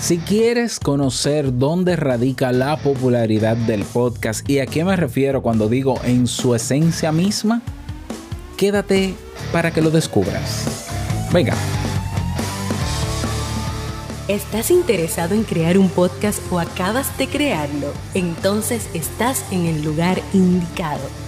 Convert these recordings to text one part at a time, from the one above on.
Si quieres conocer dónde radica la popularidad del podcast y a qué me refiero cuando digo en su esencia misma, quédate para que lo descubras. Venga. ¿Estás interesado en crear un podcast o acabas de crearlo? Entonces estás en el lugar indicado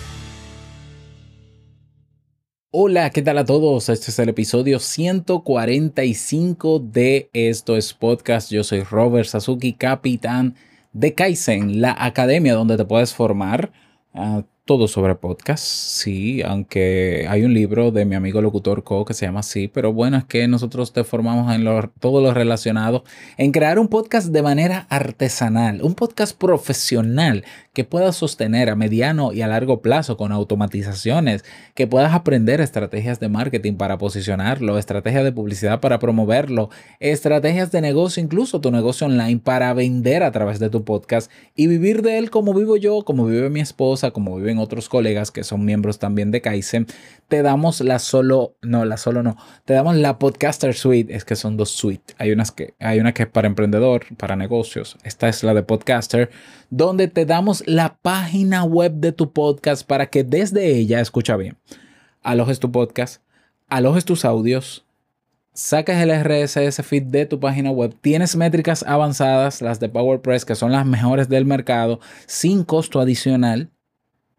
Hola, ¿qué tal a todos? Este es el episodio 145 de Esto es Podcast. Yo soy Robert Sasuki, capitán de Kaizen, la academia donde te puedes formar uh, todo sobre podcast, sí, aunque hay un libro de mi amigo locutor Co que se llama así, pero bueno, es que nosotros te formamos en lo, todo lo relacionado en crear un podcast de manera artesanal, un podcast profesional que puedas sostener a mediano y a largo plazo con automatizaciones, que puedas aprender estrategias de marketing para posicionarlo, estrategias de publicidad para promoverlo, estrategias de negocio, incluso tu negocio online para vender a través de tu podcast y vivir de él como vivo yo, como vive mi esposa, como viven otros colegas que son miembros también de Kaizen. Te damos la solo, no, la solo no, te damos la Podcaster Suite, es que son dos suites. Hay, unas que, hay una que es para emprendedor, para negocios, esta es la de Podcaster, donde te damos la página web de tu podcast para que desde ella, escucha bien, alojes tu podcast, alojes tus audios, saques el RSS feed de tu página web, tienes métricas avanzadas, las de PowerPress, que son las mejores del mercado, sin costo adicional,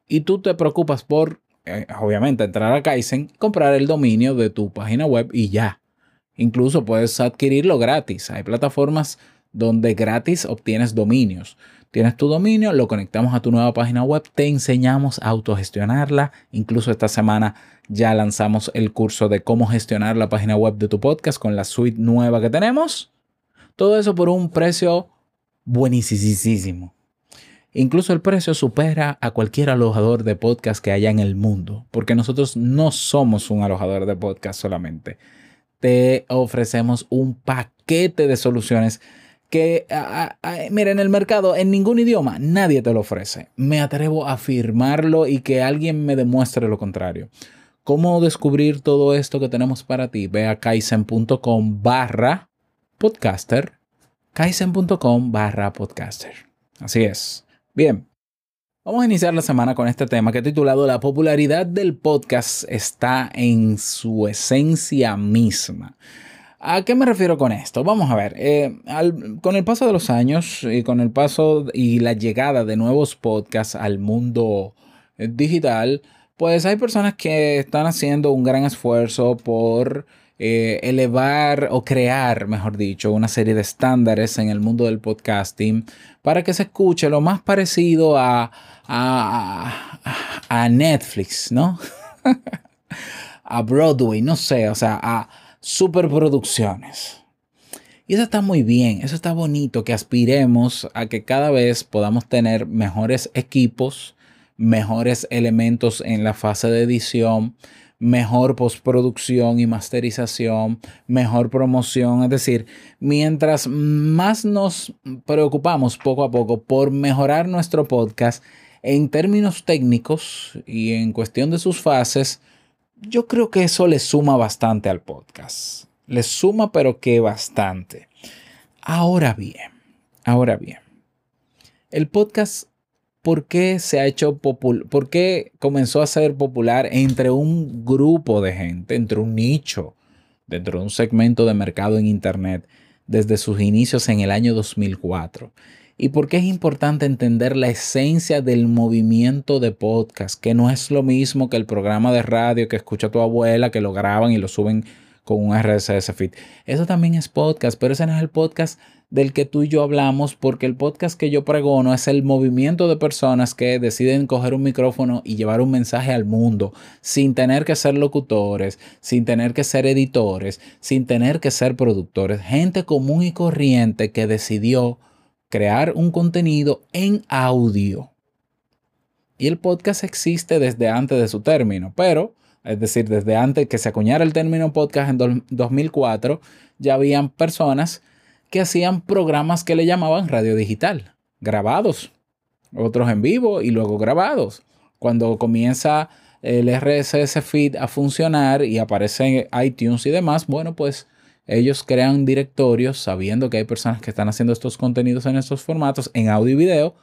y tú te preocupas por, eh, obviamente, entrar a Kaizen, comprar el dominio de tu página web y ya. Incluso puedes adquirirlo gratis. Hay plataformas donde gratis obtienes dominios. Tienes tu dominio, lo conectamos a tu nueva página web, te enseñamos a autogestionarla. Incluso esta semana ya lanzamos el curso de cómo gestionar la página web de tu podcast con la suite nueva que tenemos. Todo eso por un precio buenísimo. Incluso el precio supera a cualquier alojador de podcast que haya en el mundo, porque nosotros no somos un alojador de podcast solamente. Te ofrecemos un paquete de soluciones que, mira, en el mercado, en ningún idioma, nadie te lo ofrece. Me atrevo a afirmarlo y que alguien me demuestre lo contrario. ¿Cómo descubrir todo esto que tenemos para ti? Ve a kaizen.com barra podcaster. kaizen.com barra podcaster. Así es. Bien. Vamos a iniciar la semana con este tema que he titulado La popularidad del podcast está en su esencia misma. ¿A qué me refiero con esto? Vamos a ver, eh, con el paso de los años y con el paso y la llegada de nuevos podcasts al mundo eh, digital, pues hay personas que están haciendo un gran esfuerzo por eh, elevar o crear, mejor dicho, una serie de estándares en el mundo del podcasting para que se escuche lo más parecido a, a, a Netflix, ¿no? a Broadway, no sé, o sea, a superproducciones. Y eso está muy bien, eso está bonito, que aspiremos a que cada vez podamos tener mejores equipos, mejores elementos en la fase de edición, mejor postproducción y masterización, mejor promoción. Es decir, mientras más nos preocupamos poco a poco por mejorar nuestro podcast en términos técnicos y en cuestión de sus fases, yo creo que eso le suma bastante al podcast. Le suma, pero que bastante. Ahora bien, ahora bien, el podcast, ¿por qué se ha hecho popular? ¿Por qué comenzó a ser popular entre un grupo de gente, entre un nicho, dentro de un segmento de mercado en Internet, desde sus inicios en el año 2004? y por qué es importante entender la esencia del movimiento de podcast, que no es lo mismo que el programa de radio que escucha tu abuela, que lo graban y lo suben con un RSS feed. Eso también es podcast, pero ese no es el podcast del que tú y yo hablamos, porque el podcast que yo pregono es el movimiento de personas que deciden coger un micrófono y llevar un mensaje al mundo, sin tener que ser locutores, sin tener que ser editores, sin tener que ser productores. Gente común y corriente que decidió crear un contenido en audio. Y el podcast existe desde antes de su término, pero, es decir, desde antes que se acuñara el término podcast en 2004, ya habían personas que hacían programas que le llamaban radio digital, grabados, otros en vivo y luego grabados. Cuando comienza el RSS feed a funcionar y aparece en iTunes y demás, bueno, pues ellos crean directorios sabiendo que hay personas que están haciendo estos contenidos en estos formatos en audio y video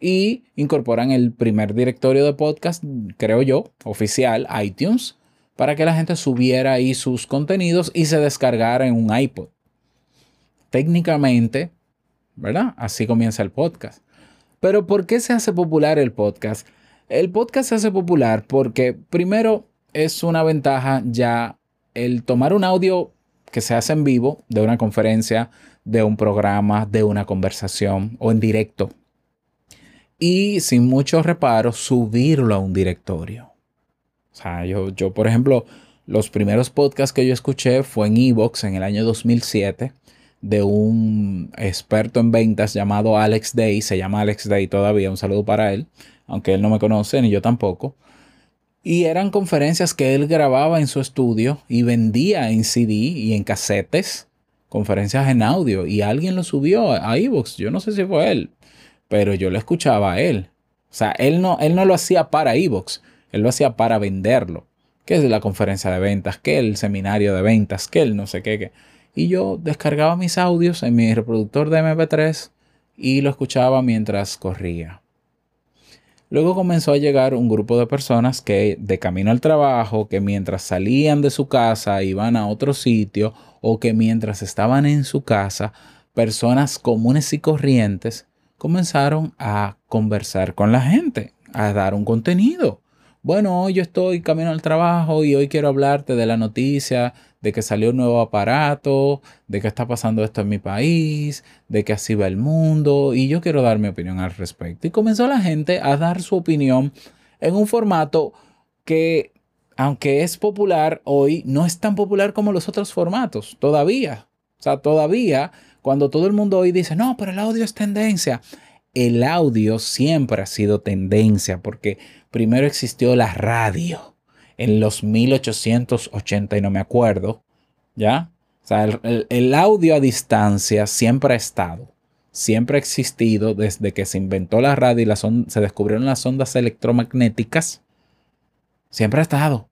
y incorporan el primer directorio de podcast, creo yo, oficial, iTunes, para que la gente subiera ahí sus contenidos y se descargara en un iPod. Técnicamente, ¿verdad? Así comienza el podcast. Pero ¿por qué se hace popular el podcast? El podcast se hace popular porque primero es una ventaja ya el tomar un audio que se hace en vivo de una conferencia, de un programa, de una conversación o en directo. Y sin mucho reparo, subirlo a un directorio. O sea, yo, yo por ejemplo, los primeros podcasts que yo escuché fue en Evox en el año 2007 de un experto en ventas llamado Alex Day. Se llama Alex Day todavía. Un saludo para él aunque él no me conoce ni yo tampoco. Y eran conferencias que él grababa en su estudio y vendía en CD y en casetes, conferencias en audio, y alguien lo subió a iVoox. Yo no sé si fue él, pero yo lo escuchaba a él. O sea, él no, él no lo hacía para iVoox, él lo hacía para venderlo. Que es la conferencia de ventas, que el seminario de ventas, que el no sé qué. qué. Y yo descargaba mis audios en mi reproductor de MP3 y lo escuchaba mientras corría. Luego comenzó a llegar un grupo de personas que de camino al trabajo, que mientras salían de su casa iban a otro sitio o que mientras estaban en su casa, personas comunes y corrientes comenzaron a conversar con la gente, a dar un contenido. Bueno, hoy yo estoy camino al trabajo y hoy quiero hablarte de la noticia de que salió un nuevo aparato, de que está pasando esto en mi país, de que así va el mundo y yo quiero dar mi opinión al respecto. Y comenzó la gente a dar su opinión en un formato que, aunque es popular hoy, no es tan popular como los otros formatos, todavía. O sea, todavía, cuando todo el mundo hoy dice, no, pero el audio es tendencia. El audio siempre ha sido tendencia porque primero existió la radio en los 1880 y no me acuerdo, ¿ya? O sea, el, audio a distancia siempre ha estado, siempre ha existido desde que se inventó la radio y la se descubrieron las ondas electromagnéticas, siempre ha estado.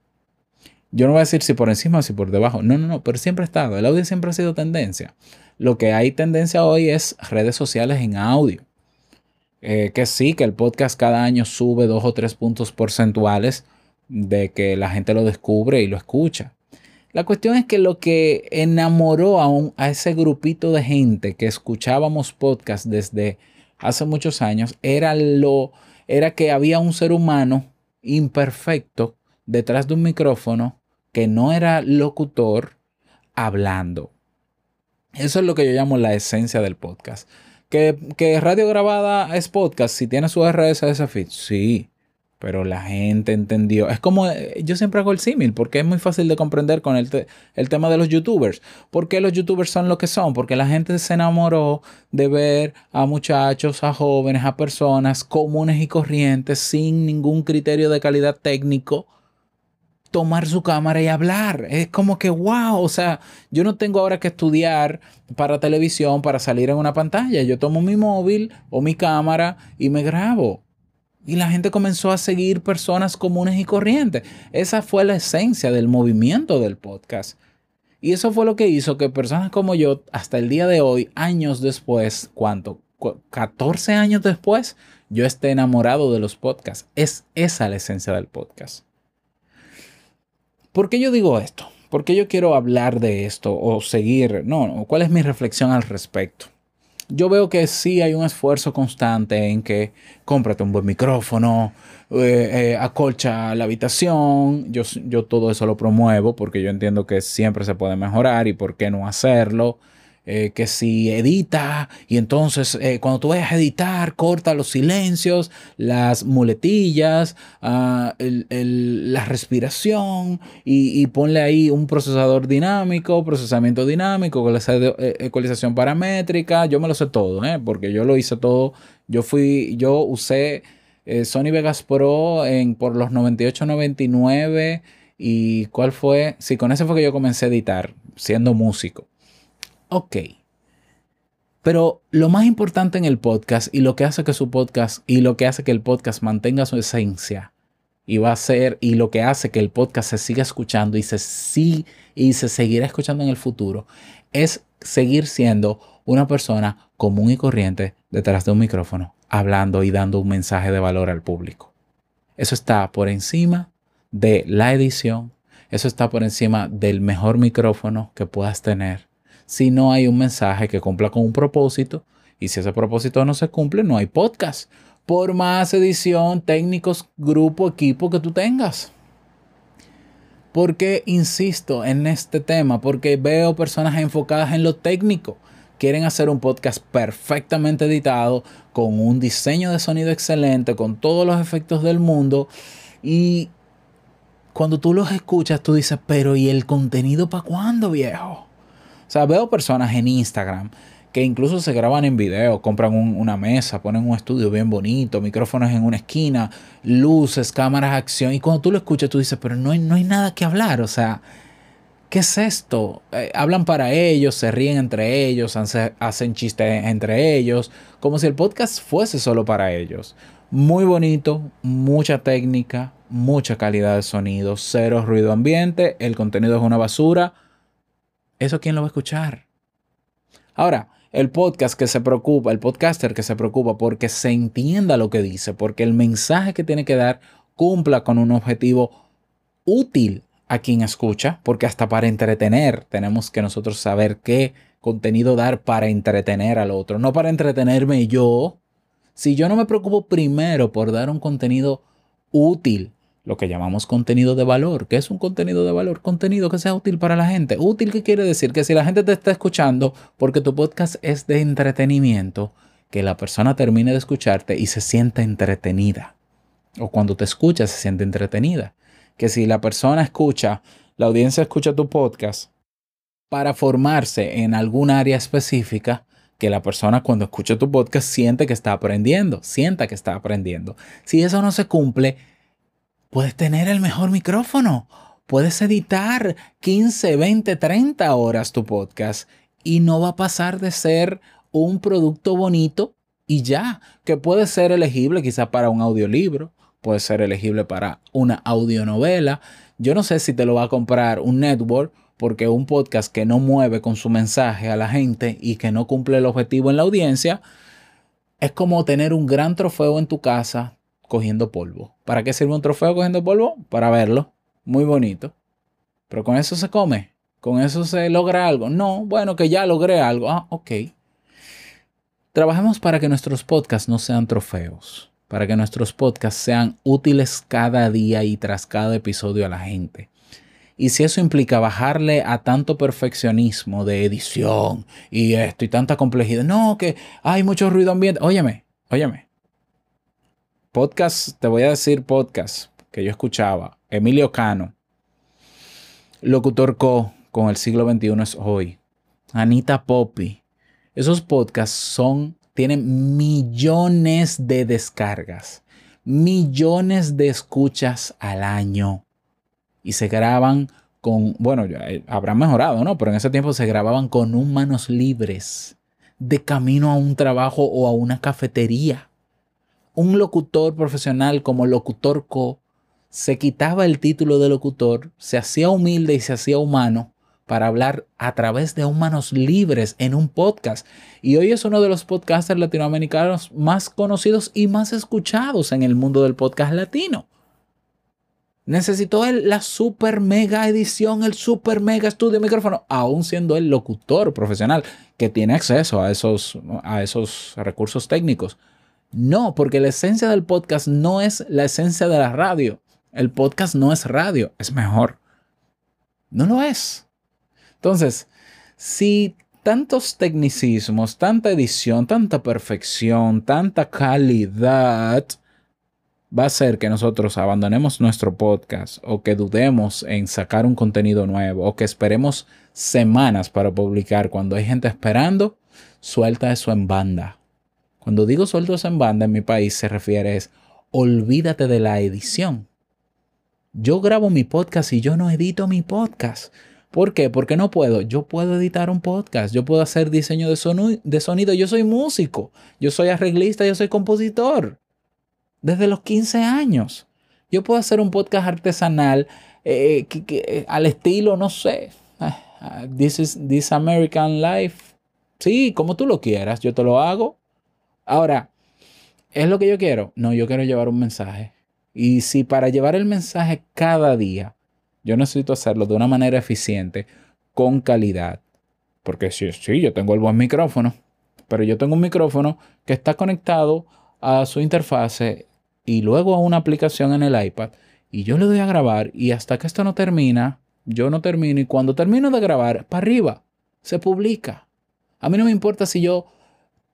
Yo no voy a decir si por encima o si por debajo, no, no, no, pero siempre ha estado. El audio siempre ha sido tendencia. Lo que hay tendencia hoy es redes sociales en audio. Eh, que sí, que el podcast cada año sube dos o tres puntos porcentuales de que la gente lo descubre y lo escucha. La cuestión es que lo que enamoró a, a ese grupito de gente que escuchábamos podcast desde hace muchos años era lo era que había un ser humano imperfecto detrás de un micrófono que no era locutor hablando. Eso es lo que yo llamo la esencia del podcast. Que, que radio grabada es podcast si tiene su RSS feed. Sí, pero la gente entendió. Es como, eh, yo siempre hago el símil, porque es muy fácil de comprender con el, el, tema de los youtubers. ¿Por qué los youtubers son lo que son? Porque la gente se enamoró de ver a muchachos, a jóvenes, a personas comunes y corrientes, sin ningún criterio de calidad técnico, tomar su cámara y hablar. Es como que, wow, o sea, yo no tengo ahora que estudiar para televisión, para salir en una pantalla. Yo tomo mi móvil o mi cámara y me grabo. Y la gente comenzó a seguir personas comunes y corrientes. Esa fue la esencia del movimiento del podcast. Y eso fue lo que hizo que personas como yo, hasta el día de hoy, años después, ¿cuánto? 14 años después, yo esté enamorado de los podcasts. Es esa la esencia del podcast. ¿Por qué yo digo esto? ¿Por qué yo quiero hablar de esto o seguir? No, ¿cuál es mi reflexión al respecto? yo veo que sí hay un esfuerzo constante en que cómprate un buen micrófono, eh, eh, acolcha la habitación. Yo, yo todo eso lo promuevo porque yo entiendo que siempre se puede mejorar y por qué no hacerlo. Eh, que si edita y entonces eh, cuando tú vayas a editar, corta los silencios, las muletillas, ah, la respiración y, ponle ahí un procesador dinámico, procesamiento dinámico, eh, ecualización paramétrica, yo me lo sé todo, porque yo lo hice todo, yo fui, yo usé Sony Vegas Pro en, por los 98, 99 y cuál fue, sí, con ese fue que yo comencé a editar siendo músico. Ok. Pero lo más importante en el podcast y lo que hace que su podcast y lo que hace que el podcast mantenga su esencia y va a ser y lo que hace que el podcast se siga escuchando y se sí y se seguirá escuchando en el futuro es seguir siendo una persona común y corriente detrás de un micrófono, hablando y dando un mensaje de valor al público. Eso está por encima de la edición, eso está por encima del mejor micrófono que puedas tener si no hay un mensaje que cumpla con un propósito. Y si ese propósito no se cumple, no hay podcast. Por más edición, técnicos, grupo, equipo que tú tengas. Porque insisto en este tema? Porque veo personas enfocadas en lo técnico. Quieren hacer un podcast perfectamente editado, con un diseño de sonido excelente, con todos los efectos del mundo. Y cuando tú los escuchas, tú dices, pero ¿y el contenido para cuándo, viejo? O sea, veo personas en Instagram que incluso se graban en video, compran una mesa, ponen un estudio bien bonito, micrófonos en una esquina, luces, cámaras, acción. Y cuando tú lo escuchas, tú dices, pero no hay, no hay nada que hablar. O sea, ¿qué es esto? Eh, hablan para ellos, se ríen entre ellos, hacen chistes entre ellos, como si el podcast fuese solo para ellos. Muy bonito, mucha técnica, mucha calidad de sonido, cero ruido ambiente, el contenido es una basura ¿Eso quién lo va a escuchar? Ahora, el podcast que se preocupa, el podcaster que se preocupa porque se entienda lo que dice, porque el mensaje que tiene que dar cumpla con un objetivo útil a quien escucha, porque hasta para entretener tenemos que nosotros saber qué contenido dar para entretener al otro, no para entretenerme yo. Si yo no me preocupo primero por dar un contenido útil lo que llamamos contenido de valor. ¿Qué es un contenido de valor? Contenido que sea útil para la gente. Útil, ¿qué quiere decir? Que si la gente te está escuchando porque tu podcast es de entretenimiento, que la persona termine de escucharte y se sienta entretenida. O cuando te escucha se siente entretenida. Que si la persona escucha, la audiencia escucha tu podcast para formarse en algún área específica, que la persona cuando escucha tu podcast siente que está aprendiendo, sienta que está aprendiendo. Si eso no se cumple, Puedes tener el mejor micrófono. Puedes editar 15, 20, 30 horas tu podcast y no va a pasar de ser un producto bonito y ya, que puede ser elegible quizá para un audiolibro, puede ser elegible para una audionovela. Yo no sé si te lo va a comprar un network porque un podcast que no mueve con su mensaje a la gente y que no cumple el objetivo en la audiencia, es como tener un gran trofeo en tu casa cogiendo polvo. ¿Para qué sirve un trofeo cogiendo polvo? Para verlo. Muy bonito. Pero con eso se come. Con eso se logra algo. No, bueno, que ya logré algo. Ah, ok. Trabajemos para que nuestros podcasts no sean trofeos. Para que nuestros podcasts sean útiles cada día y tras cada episodio a la gente. Y si eso implica bajarle a tanto perfeccionismo de edición y esto y tanta complejidad, no, que hay mucho ruido ambiente. Óyeme, óyeme, podcast, te voy a decir podcast que yo escuchaba. Emilio Cano, Locutor Co, con el siglo XXI es hoy. Anita Poppy. Esos podcasts son, tienen millones de descargas, millones de escuchas al año. Y se graban con, bueno, eh, habrán mejorado, ¿no? Pero en ese tiempo se grababan con un manos libres, de camino a un trabajo o a una cafetería un locutor profesional como locutor co se quitaba el título de locutor, se hacía humilde y se hacía humano para hablar a través de humanos libres en un podcast. Y hoy es uno de los podcasters latinoamericanos más conocidos y más escuchados en el mundo del podcast latino. Necesitó él la super mega edición, el super mega estudio micrófono, aún siendo el locutor profesional que tiene acceso a esos, a esos recursos técnicos. No, porque la esencia del podcast no es la esencia de la radio. El podcast no es radio, es mejor. No lo es. Entonces, si tantos tecnicismos, tanta edición, tanta perfección, tanta calidad, va a hacer que nosotros abandonemos nuestro podcast o que dudemos en sacar un contenido nuevo o que esperemos semanas para publicar cuando hay gente esperando, suelta eso en banda. Cuando digo suelto eso en banda en mi país se refiere es olvídate de la edición. Yo grabo mi podcast y yo no edito mi podcast. ¿Por qué? Porque no puedo. Yo puedo editar un podcast, yo puedo hacer diseño de, sonido, yo soy músico, yo soy arreglista, yo soy compositor desde los 15 años. Yo puedo hacer un podcast artesanal eh, eh, al estilo, no sé, ah, ah, this is this American Life. Sí, como tú lo quieras, yo te lo hago. Ahora, ¿es lo que yo quiero? No, yo quiero llevar un mensaje. Y si para llevar el mensaje cada día, yo necesito hacerlo de una manera eficiente, con calidad. Porque sí, sí, yo tengo el buen micrófono, pero yo tengo un micrófono que está conectado a su interfase y luego a una aplicación en el iPad y yo le doy a grabar y hasta que esto no termina, yo no termino y cuando termino de grabar, para arriba, se publica. A mí no me importa si yo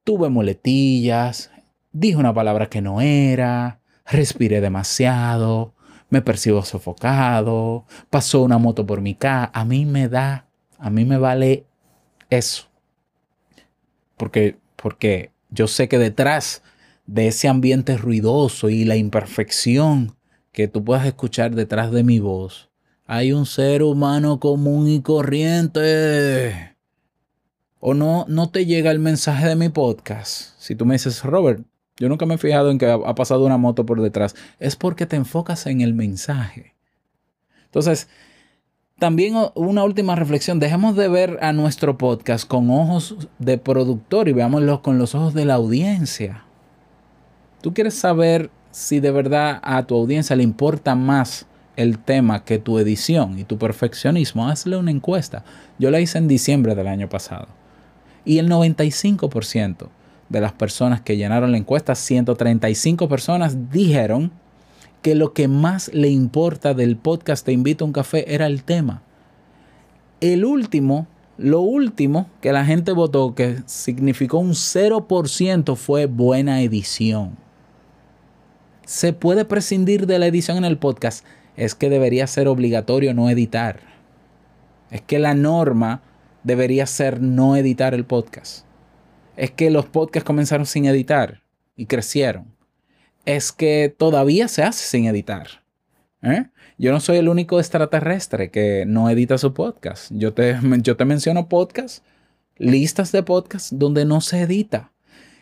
tuve muletillas, dije una palabra que no era, respiré demasiado, me percibo sofocado, pasó una moto por mi casa. A mí me da, a mí me vale eso. Porque, porque yo sé que detrás de ese ambiente ruidoso y la imperfección que tú puedas escuchar detrás de mi voz, hay un ser humano común y corriente. O no, no te llega el mensaje de mi podcast. Si tú me dices, Robert, yo nunca me he fijado en que ha pasado una moto por detrás. Es porque te enfocas en el mensaje. Entonces, también una última reflexión. Dejemos de ver a nuestro podcast con ojos de productor y veámoslo con los ojos de la audiencia. Tú quieres saber si de verdad a tu audiencia le importa más el tema que tu edición y tu perfeccionismo. Hazle una encuesta. Yo la hice en diciembre del año pasado. Y el 95% de las personas que llenaron la encuesta, 135 personas, dijeron que lo que más le importa del podcast Te invito a un café era el tema. El último, lo último que la gente votó, que significó un 0%, fue buena edición se puede prescindir de la edición en el podcast, es que debería ser obligatorio no editar. Es que la norma debería ser no editar el podcast. Es que los podcasts comenzaron sin editar y crecieron. Es que todavía se hace sin editar. ¿eh? Yo no soy el único extraterrestre que no edita su podcast. Yo te, yo te menciono podcasts, listas de podcasts donde no se edita.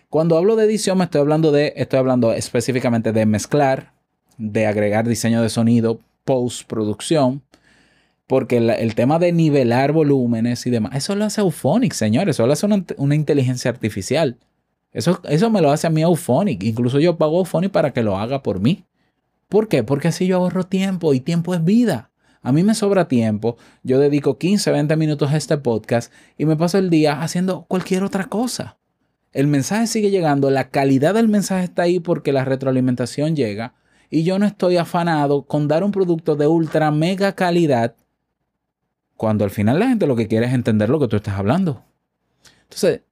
Cuando hablo de edición, me estoy hablando de, estoy hablando específicamente de mezclar, de agregar diseño de sonido, postproducción, porque el, tema de nivelar volúmenes y demás, eso lo hace Auphonic, señores, eso lo hace una, inteligencia artificial. Eso, eso me lo hace a mí Auphonic. Incluso yo pago Auphonic para que lo haga por mí. ¿Por qué? Porque así yo ahorro tiempo y tiempo es vida. A mí me sobra tiempo. Yo dedico 15, 20 minutos a este podcast y me paso el día haciendo cualquier otra cosa el mensaje sigue llegando, la calidad del mensaje está ahí porque la retroalimentación llega y yo no estoy afanado con dar un producto de ultra mega calidad cuando al final la gente lo que quiere es entender lo que tú estás hablando. Entonces,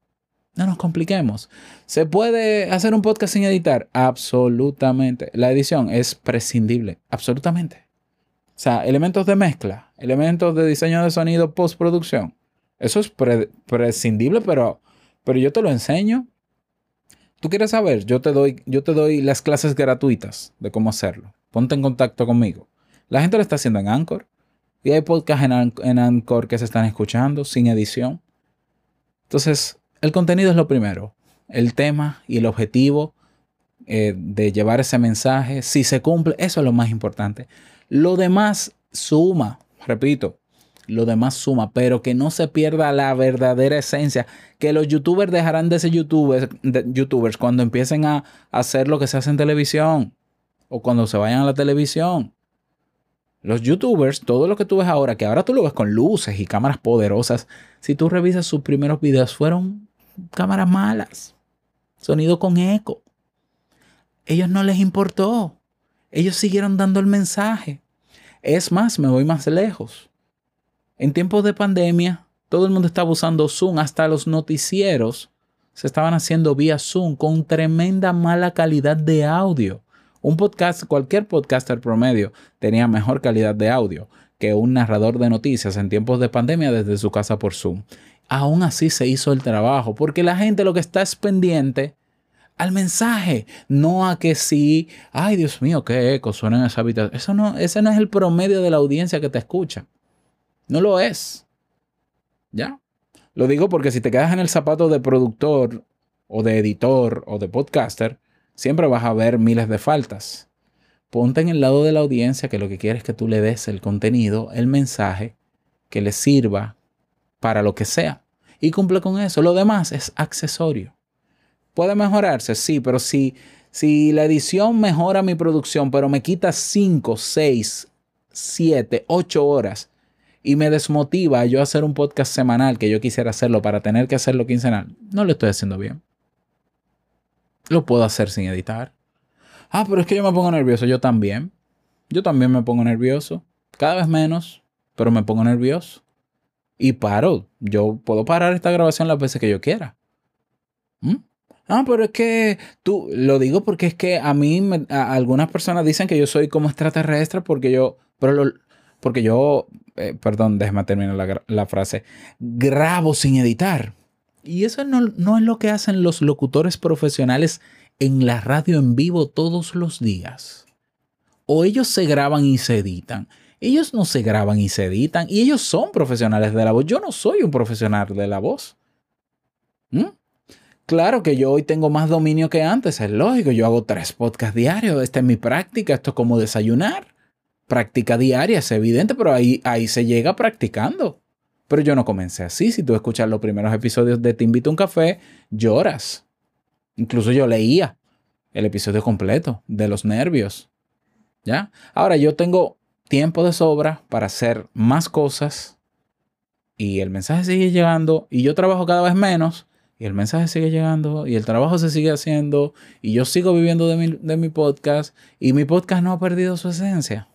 no nos compliquemos. ¿Se puede hacer un podcast sin editar? Absolutamente. La edición es prescindible, absolutamente. O sea, elementos de mezcla, elementos de diseño de sonido, postproducción. Eso es prescindible, pero pero yo te lo enseño. ¿Tú quieres saber? Yo te doy, yo te doy las clases gratuitas de cómo hacerlo. Ponte en contacto conmigo. La gente lo está haciendo en Anchor. Y hay podcasts en, Anchor que se están escuchando sin edición. Entonces, el contenido es lo primero. El tema y el objetivo eh, de llevar ese mensaje. Si se cumple, eso es lo más importante. Lo demás suma. Repito, lo demás suma, pero que no se pierda la verdadera esencia, que los youtubers dejarán de ser youtubers, youtubers cuando empiecen a hacer lo que se hace en televisión o cuando se vayan a la televisión. Los youtubers, todo lo que tú ves ahora, que ahora tú lo ves con luces y cámaras poderosas, si tú revisas sus primeros videos, fueron cámaras malas, sonido con eco. Ellos no les importó. Ellos siguieron dando el mensaje. Es más, me voy más lejos. En tiempos de pandemia, Todo el mundo estaba usando Zoom, hasta los noticieros se estaban haciendo vía Zoom con tremenda mala calidad de audio. Un podcast, cualquier podcaster promedio tenía mejor calidad de audio que un narrador de noticias en tiempos de pandemia desde su casa por Zoom. Aún así se hizo el trabajo, porque la gente lo que está es pendiente al mensaje, no a que sí, ay Dios mío, qué eco suena en esa habitación. Eso no, ese no es el promedio de la audiencia que te escucha. No lo es. ¿Ya? Lo digo porque si te quedas en el zapato de productor o de editor o de podcaster, siempre vas a ver miles de faltas. Ponte en el lado de la audiencia que lo que quiere es que tú le des el contenido, el mensaje que le sirva para lo que sea. Y cumple con eso. Lo demás es accesorio. ¿Puede mejorarse? Sí, pero si, si la edición mejora mi producción, pero me quita 5, 6, 7, 8 horas y me desmotiva yo hacer un podcast semanal que yo quisiera hacerlo para tener que hacerlo quincenal, no lo estoy haciendo bien. Lo puedo hacer sin editar. Ah, pero es que yo me pongo nervioso. Yo también. Yo también me pongo nervioso. Cada vez menos, pero me pongo nervioso. Y paro. Yo puedo parar esta grabación las veces que yo quiera. ¿Mm? Ah, pero es que tú, lo digo porque es que a mí, algunas personas dicen que yo soy como extraterrestre porque yo, pero porque yo, eh, perdón, déjame terminar la, frase, grabo sin editar. Y eso no, no es lo que hacen los locutores profesionales en la radio en vivo todos los días. O ellos se graban y se editan. Ellos no se graban y se editan. Y ellos son profesionales de la voz. Yo no soy un profesional de la voz. ¿Mm? Claro que yo hoy tengo más dominio que antes, es lógico. Yo hago tres podcasts diarios. Esta es mi práctica. Esto es como desayunar. Práctica diaria, es evidente, pero ahí, ahí se llega practicando. Pero yo no comencé así. Si tú escuchas los primeros episodios de Te invito a un café, lloras. Incluso yo leía el episodio completo de los nervios. ¿Ya? Ahora yo tengo tiempo de sobra para hacer más cosas y el mensaje sigue llegando y yo trabajo cada vez menos y el mensaje sigue llegando y el trabajo se sigue haciendo y yo sigo viviendo de mi, de mi podcast y mi podcast no ha perdido su esencia.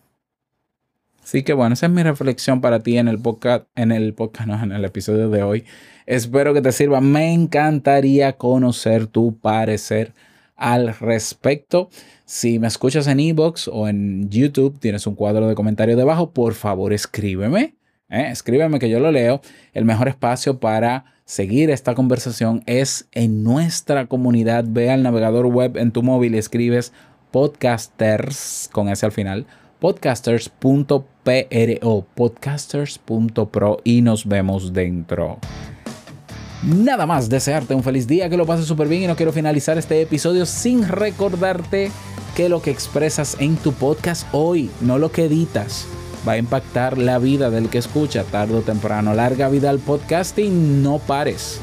Así que bueno, esa es mi reflexión para ti en el podcast, en el podcast, en el episodio de hoy. Espero que te sirva. Me encantaría conocer tu parecer al respecto. Si me escuchas en Ebox o en YouTube, tienes un cuadro de comentarios debajo, por favor escríbeme. ¿eh? Escríbeme que yo lo leo. El mejor espacio para seguir esta conversación es en nuestra comunidad. Ve al navegador web en tu móvil y escribes podcasters con ese al final podcasters.pro, podcasters.pro y nos vemos dentro. Nada más desearte un feliz día, que lo pases súper bien y no quiero finalizar este episodio sin recordarte que lo que expresas en tu podcast hoy, no lo que editas, va a impactar la vida del que escucha tarde o temprano. Larga vida al podcasting, no pares.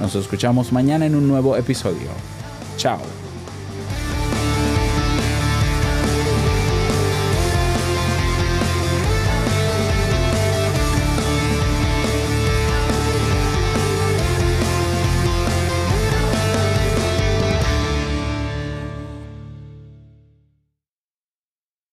Nos escuchamos mañana en un nuevo episodio. Chao.